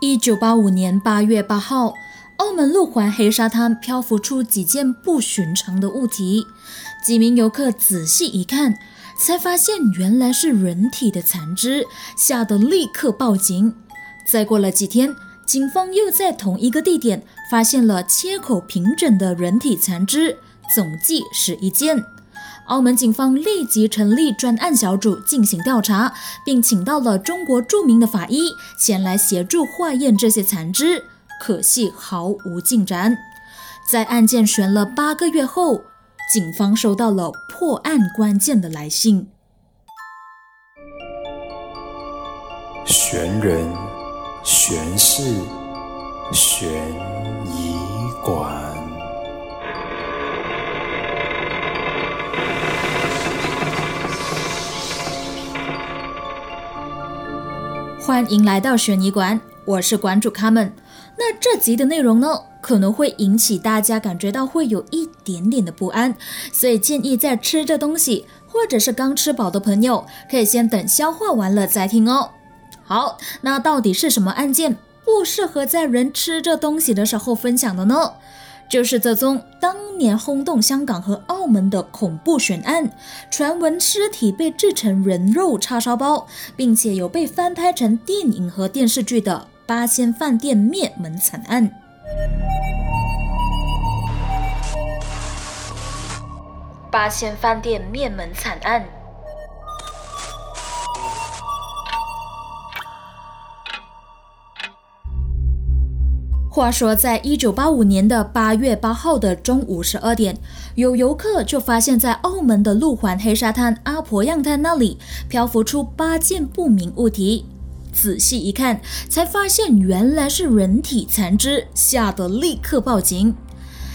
一九八五年八月八号，澳门路环黑沙滩漂浮出几件不寻常的物体。几名游客仔细一看，才发现原来是人体的残肢，吓得立刻报警。再过了几天，警方又在同一个地点发现了切口平整的人体残肢，总计十一件。澳门警方立即成立专案小组进行调查，并请到了中国著名的法医前来协助化验这些残肢，可惜毫无进展。在案件悬了八个月后，警方收到了破案关键的来信。悬人、悬事、悬疑馆。欢迎来到悬疑馆，我是馆主卡门。那这集的内容呢，可能会引起大家感觉到会有一点点的不安，所以建议在吃着东西或者是刚吃饱的朋友，可以先等消化完了再听哦。好，那到底是什么案件不适合在人吃着东西的时候分享的呢？就是这宗当年轰动香港和澳门的恐怖悬案，传闻尸体被制成人肉叉烧包，并且有被翻拍成电影和电视剧的八仙饭店灭门惨案。八仙饭店灭门惨案。话说，在一九八五年的八月八号的中午十二点，有游客就发现，在澳门的路环黑沙滩阿婆样滩那里漂浮出八件不明物体。仔细一看，才发现原来是人体残肢，吓得立刻报警。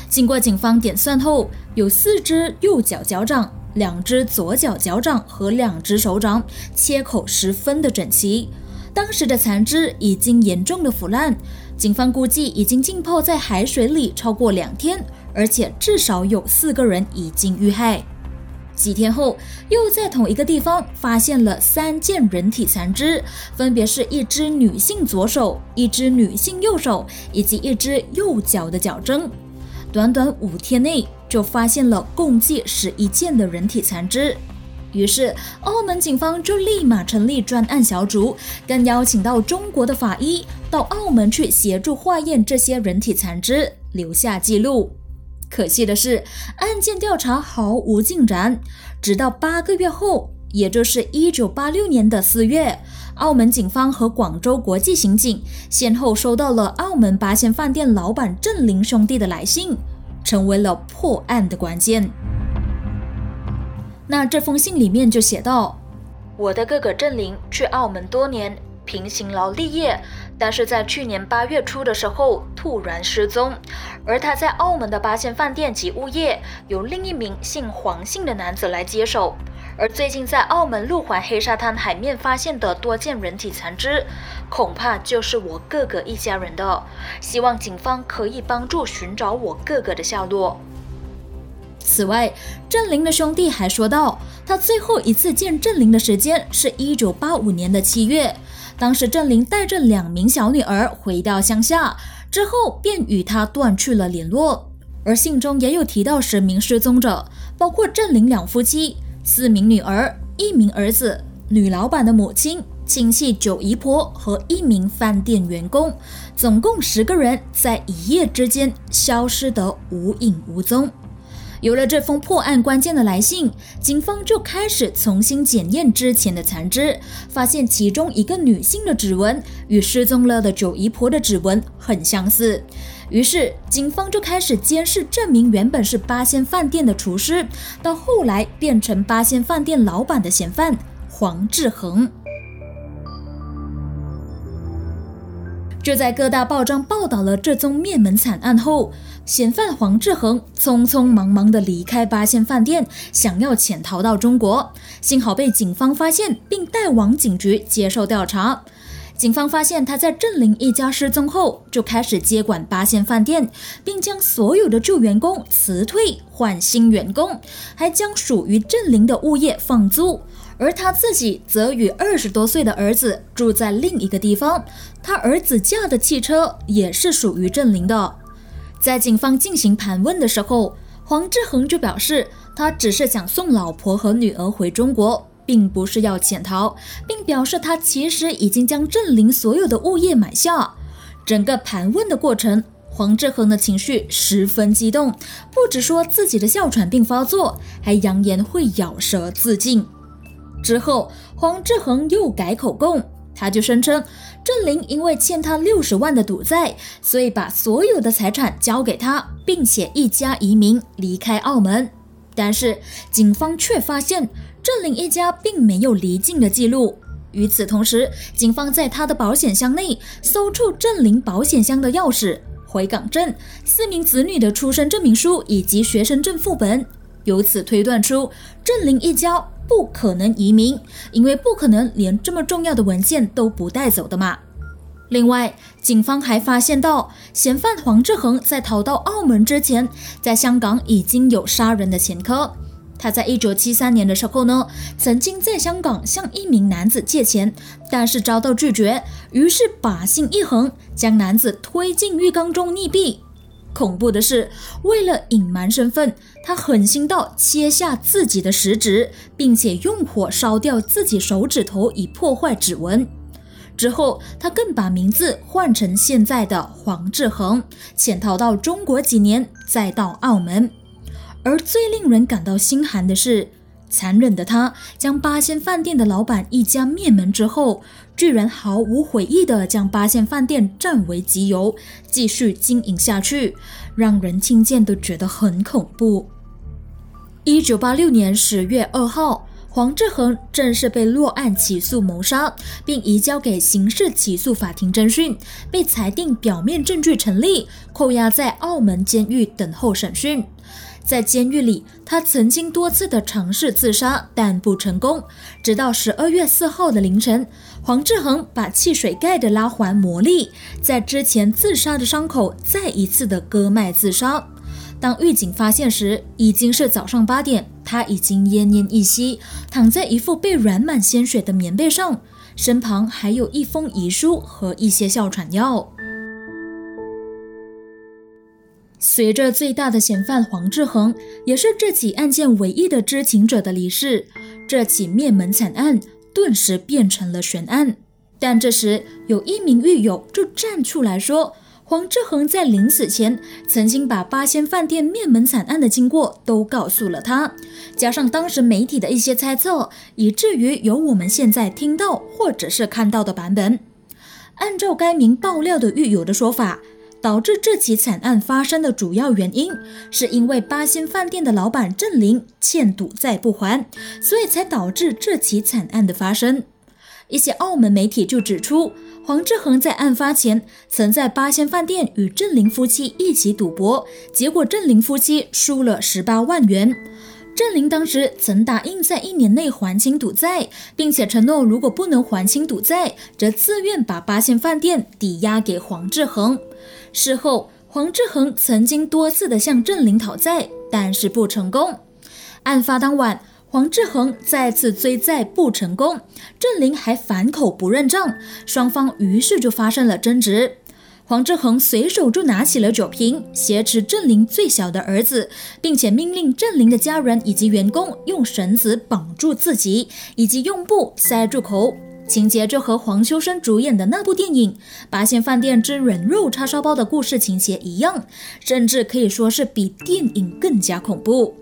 经过警方点算后，有四只右脚脚掌、两只左脚脚掌和两只手掌，切口十分的整齐。当时的残肢已经严重的腐烂。警方估计已经浸泡在海水里超过两天，而且至少有四个人已经遇害。几天后，又在同一个地方发现了三件人体残肢，分别是一只女性左手、一只女性右手以及一只右脚的脚踭。短短五天内就发现了共计十一件的人体残肢。于是，澳门警方就立马成立专案小组，更邀请到中国的法医到澳门去协助化验这些人体残肢，留下记录。可惜的是，案件调查毫无进展。直到八个月后，也就是一九八六年的四月，澳门警方和广州国际刑警先后收到了澳门八仙饭店老板郑林兄弟的来信，成为了破案的关键。那这封信里面就写道：“我的哥哥郑林去澳门多年，凭辛劳立业，但是在去年八月初的时候突然失踪。而他在澳门的八仙饭店及物业由另一名姓黄姓的男子来接手。而最近在澳门路环黑沙滩海面发现的多件人体残肢，恐怕就是我哥哥一家人的。希望警方可以帮助寻找我哥哥的下落。”此外，郑林的兄弟还说到，他最后一次见郑林的时间是一九八五年的七月，当时郑林带着两名小女儿回到乡下，之后便与他断去了联络。而信中也有提到十名失踪者，包括郑林两夫妻、四名女儿、一名儿子、女老板的母亲、亲戚九姨婆和一名饭店员工，总共十个人，在一夜之间消失得无影无踪。有了这封破案关键的来信，警方就开始重新检验之前的残肢，发现其中一个女性的指纹与失踪了的九姨婆的指纹很相似。于是，警方就开始监视这名原本是八仙饭店的厨师，到后来变成八仙饭店老板的嫌犯黄志恒。就在各大报章报道了这宗灭门惨案后。嫌犯黄志恒匆匆忙忙地离开八仙饭店，想要潜逃到中国，幸好被警方发现，并带往警局接受调查。警方发现他在郑林一家失踪后，就开始接管八仙饭店，并将所有的旧员工辞退换新员工，还将属于郑林的物业放租。而他自己则与二十多岁的儿子住在另一个地方。他儿子驾的汽车也是属于郑林的。在警方进行盘问的时候，黄志恒就表示，他只是想送老婆和女儿回中国，并不是要潜逃，并表示他其实已经将郑林所有的物业买下。整个盘问的过程。黄志恒的情绪十分激动，不止说自己的哮喘病发作，还扬言会咬舌自尽。之后，黄志恒又改口供，他就声称郑林因为欠他六十万的赌债，所以把所有的财产交给他，并且一家移民离开澳门。但是警方却发现郑林一家并没有离境的记录。与此同时，警方在他的保险箱内搜出郑林保险箱的钥匙。回港证、四名子女的出生证明书以及学生证副本，由此推断出郑林一家不可能移民，因为不可能连这么重要的文件都不带走的嘛。另外，警方还发现到嫌犯黄志恒在逃到澳门之前，在香港已经有杀人的前科。他在一九七三年的时候呢，曾经在香港向一名男子借钱，但是遭到拒绝，于是把心一横，将男子推进浴缸中溺毙。恐怖的是，为了隐瞒身份，他狠心到切下自己的食指，并且用火烧掉自己手指头以破坏指纹。之后，他更把名字换成现在的黄志恒，潜逃到中国几年，再到澳门。而最令人感到心寒的是，残忍的他将八仙饭店的老板一家灭门之后，居然毫无悔意地将八仙饭店占为己有，继续经营下去，让人听见都觉得很恐怖。一九八六年十月二号，黄志恒正式被落案起诉谋杀，并移交给刑事起诉法庭侦讯，被裁定表面证据成立，扣押在澳门监狱等候审讯。在监狱里，他曾经多次的尝试自杀，但不成功。直到十二月四号的凌晨，黄志恒把汽水盖的拉环磨利，在之前自杀的伤口再一次的割脉自杀。当狱警发现时，已经是早上八点，他已经奄奄一息，躺在一副被染满鲜血的棉被上，身旁还有一封遗书和一些哮喘药。随着最大的嫌犯黄志恒，也是这起案件唯一的知情者的离世，这起灭门惨案顿时变成了悬案。但这时，有一名狱友就站出来说，黄志恒在临死前曾经把八仙饭店灭门惨案的经过都告诉了他，加上当时媒体的一些猜测，以至于有我们现在听到或者是看到的版本。按照该名爆料的狱友的说法。导致这起惨案发生的主要原因，是因为八仙饭店的老板郑林欠赌债不还，所以才导致这起惨案的发生。一些澳门媒体就指出，黄志恒在案发前曾在八仙饭店与郑林夫妻一起赌博，结果郑林夫妻输了十八万元。郑林当时曾答应在一年内还清赌债，并且承诺如果不能还清赌债，则自愿把八仙饭店抵押给黄志恒。事后，黄志恒曾经多次的向郑林讨债，但是不成功。案发当晚，黄志恒再次追债不成功，郑林还反口不认账，双方于是就发生了争执。黄志恒随手就拿起了酒瓶，挟持郑林最小的儿子，并且命令郑林的家人以及员工用绳子绑住自己，以及用布塞住口。情节就和黄秋生主演的那部电影《八仙饭店之人肉叉烧包》的故事情节一样，甚至可以说是比电影更加恐怖。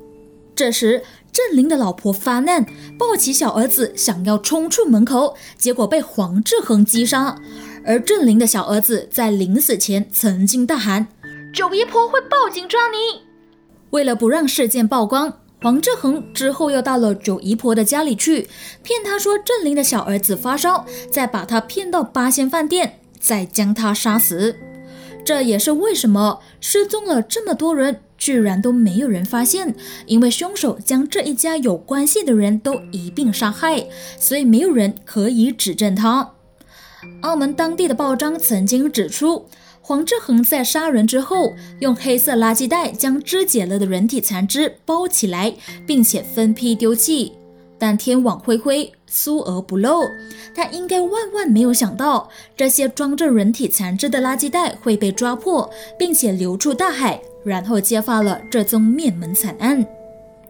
这时，郑林的老婆发难，抱起小儿子想要冲出门口，结果被黄志恒击杀。而郑林的小儿子在临死前曾经大喊：“九姨婆会报警抓你！”为了不让事件曝光。黄志恒之后又到了九姨婆的家里去，骗她说郑林的小儿子发烧，再把他骗到八仙饭店，再将他杀死。这也是为什么失踪了这么多人，居然都没有人发现，因为凶手将这一家有关系的人都一并杀害，所以没有人可以指证他。澳门当地的报章曾经指出。黄志恒在杀人之后，用黑色垃圾袋将肢解了的人体残肢包起来，并且分批丢弃。但天网恢恢，疏而不漏。他应该万万没有想到，这些装着人体残肢的垃圾袋会被抓破，并且流出大海，然后揭发了这宗灭门惨案。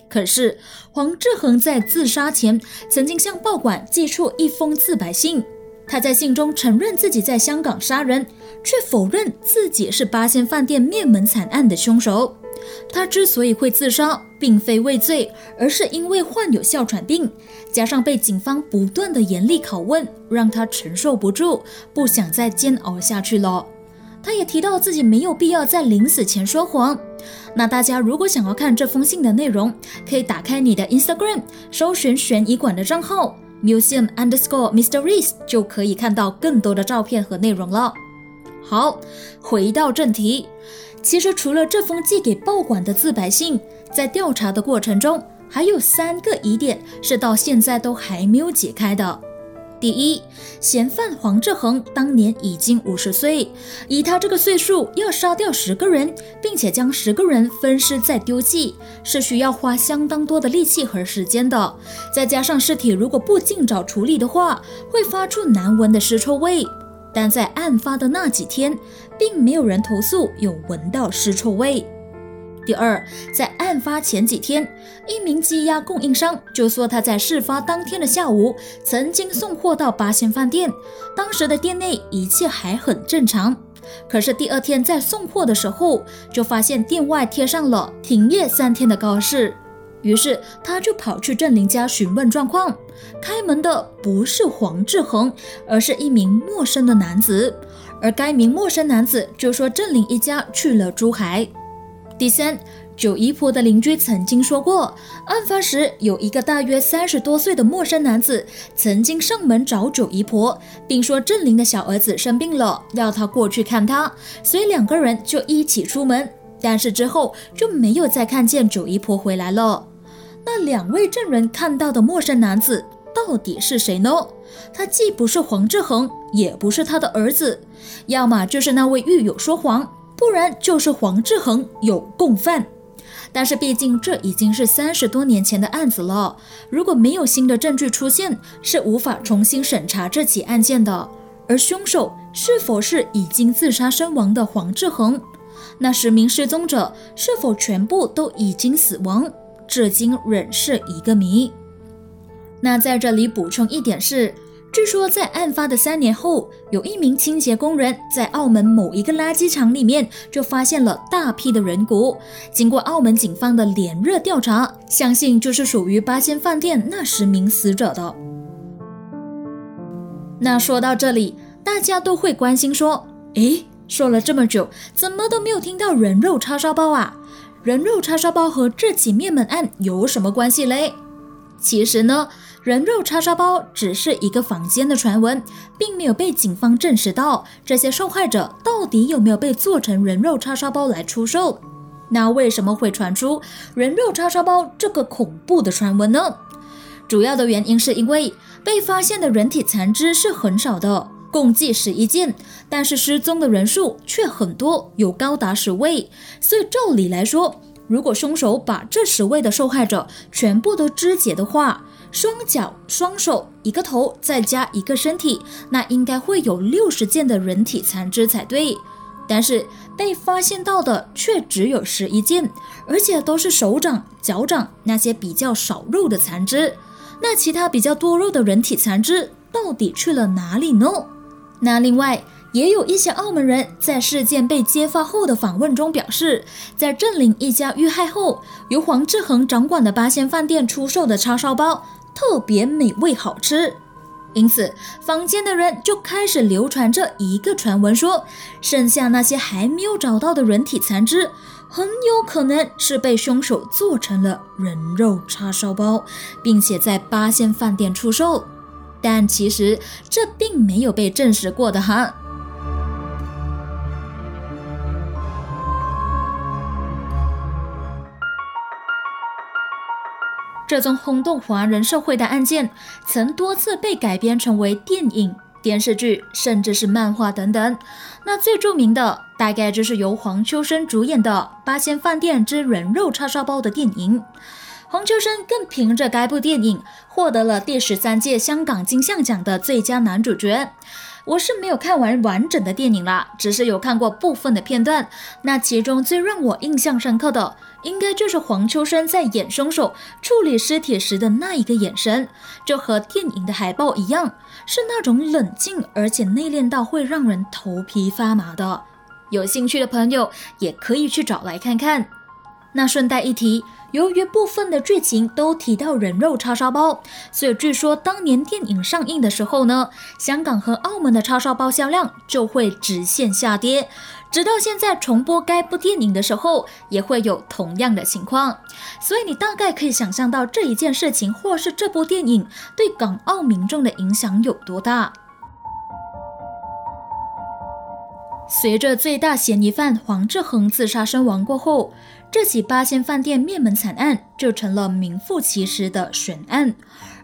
可是黄志恒在自杀前，曾经向报馆寄出一封自白信。他在信中承认自己在香港杀人，却否认自己是八仙饭店灭门惨案的凶手。他之所以会自杀，并非畏罪，而是因为患有哮喘病，加上被警方不断的严厉拷问，让他承受不住，不想再煎熬下去了。他也提到自己没有必要在临死前说谎。那大家如果想要看这封信的内容，可以打开你的 Instagram，搜寻悬疑馆的账号。Museum underscore Mr. Reese 就可以看到更多的照片和内容了。好，回到正题，其实除了这封寄给报馆的自白信，在调查的过程中，还有三个疑点是到现在都还没有解开的。第一，嫌犯黄志恒当年已经五十岁，以他这个岁数要杀掉十个人，并且将十个人分尸再丢弃，是需要花相当多的力气和时间的。再加上尸体如果不尽早处理的话，会发出难闻的尸臭味。但在案发的那几天，并没有人投诉有闻到尸臭味。第二，在案发前几天，一名鸡鸭供应商就说他在事发当天的下午曾经送货到八仙饭店，当时的店内一切还很正常。可是第二天在送货的时候，就发现店外贴上了停业三天的告示。于是他就跑去郑林家询问状况，开门的不是黄志恒，而是一名陌生的男子。而该名陌生男子就说郑林一家去了珠海。第三，九姨婆的邻居曾经说过，案发时有一个大约三十多岁的陌生男子曾经上门找九姨婆，并说郑林的小儿子生病了，要他过去看他，所以两个人就一起出门。但是之后就没有再看见九姨婆回来了。那两位证人看到的陌生男子到底是谁呢？他既不是黄志恒，也不是他的儿子，要么就是那位狱友说谎。不然就是黄志恒有共犯，但是毕竟这已经是三十多年前的案子了，如果没有新的证据出现，是无法重新审查这起案件的。而凶手是否是已经自杀身亡的黄志恒？那十名失踪者是否全部都已经死亡？至今仍是一个谜。那在这里补充一点是。据说在案发的三年后，有一名清洁工人在澳门某一个垃圾场里面就发现了大批的人骨。经过澳门警方的连热调查，相信就是属于八仙饭店那十名死者的。那说到这里，大家都会关心说：诶，说了这么久，怎么都没有听到人肉叉烧包啊？人肉叉烧包和这起灭门案有什么关系嘞？其实呢。人肉叉烧包只是一个坊间的传闻，并没有被警方证实到这些受害者到底有没有被做成人肉叉烧包来出售。那为什么会传出人肉叉烧包这个恐怖的传闻呢？主要的原因是因为被发现的人体残肢是很少的，共计十一件，但是失踪的人数却很多，有高达十位。所以照理来说，如果凶手把这十位的受害者全部都肢解的话，双脚、双手、一个头，再加一个身体，那应该会有六十件的人体残肢才对。但是被发现到的却只有十一件，而且都是手掌、脚掌那些比较少肉的残肢。那其他比较多肉的人体残肢到底去了哪里呢？那另外也有一些澳门人在事件被揭发后的访问中表示，在镇林一家遇害后，由黄志恒掌管的八仙饭店出售的叉烧包。特别美味好吃，因此坊间的人就开始流传着一个传闻，说剩下那些还没有找到的人体残肢，很有可能是被凶手做成了人肉叉烧包，并且在八仙饭店出售。但其实这并没有被证实过的哈。这宗轰动华人社会的案件，曾多次被改编成为电影、电视剧，甚至是漫画等等。那最著名的，大概就是由黄秋生主演的《八仙饭店之人肉叉烧包》的电影。黄秋生更凭着该部电影获得了第十三届香港金像奖的最佳男主角。我是没有看完完整的电影啦，只是有看过部分的片段。那其中最让我印象深刻的，应该就是黄秋生在演凶手处理尸体时的那一个眼神，就和电影的海报一样，是那种冷静而且内敛到会让人头皮发麻的。有兴趣的朋友也可以去找来看看。那顺带一提。由于部分的剧情都提到人肉叉烧包，所以据说当年电影上映的时候呢，香港和澳门的叉烧包销量就会直线下跌。直到现在重播该部电影的时候，也会有同样的情况。所以你大概可以想象到这一件事情，或是这部电影对港澳民众的影响有多大。随着最大嫌疑犯黄志恒自杀身亡过后，这起八仙饭店灭门惨案就成了名副其实的悬案。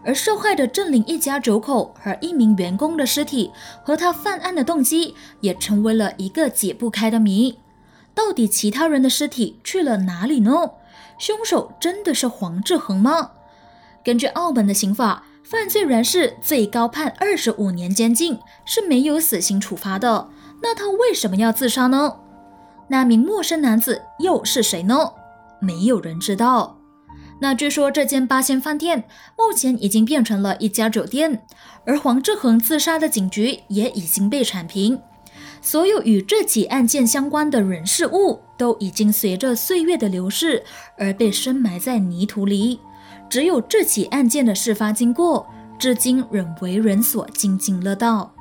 而受害的郑林一家九口和一名员工的尸体，和他犯案的动机，也成为了一个解不开的谜。到底其他人的尸体去了哪里呢？凶手真的是黄志恒吗？根据澳门的刑法，犯罪人士最高判二十五年监禁，是没有死刑处罚的。那他为什么要自杀呢？那名陌生男子又是谁呢？没有人知道。那据说这间八仙饭店目前已经变成了一家酒店，而黄志恒自杀的警局也已经被铲平，所有与这起案件相关的人事物都已经随着岁月的流逝而被深埋在泥土里，只有这起案件的事发经过，至今仍为人所津津乐道。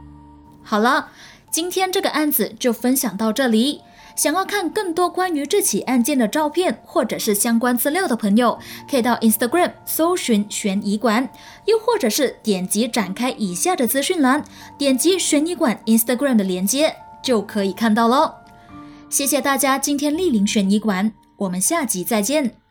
好了。今天这个案子就分享到这里。想要看更多关于这起案件的照片或者是相关资料的朋友，可以到 Instagram 搜寻悬疑馆，又或者是点击展开以下的资讯栏，点击悬疑馆 Instagram 的链接就可以看到喽。谢谢大家今天莅临悬疑馆，我们下集再见。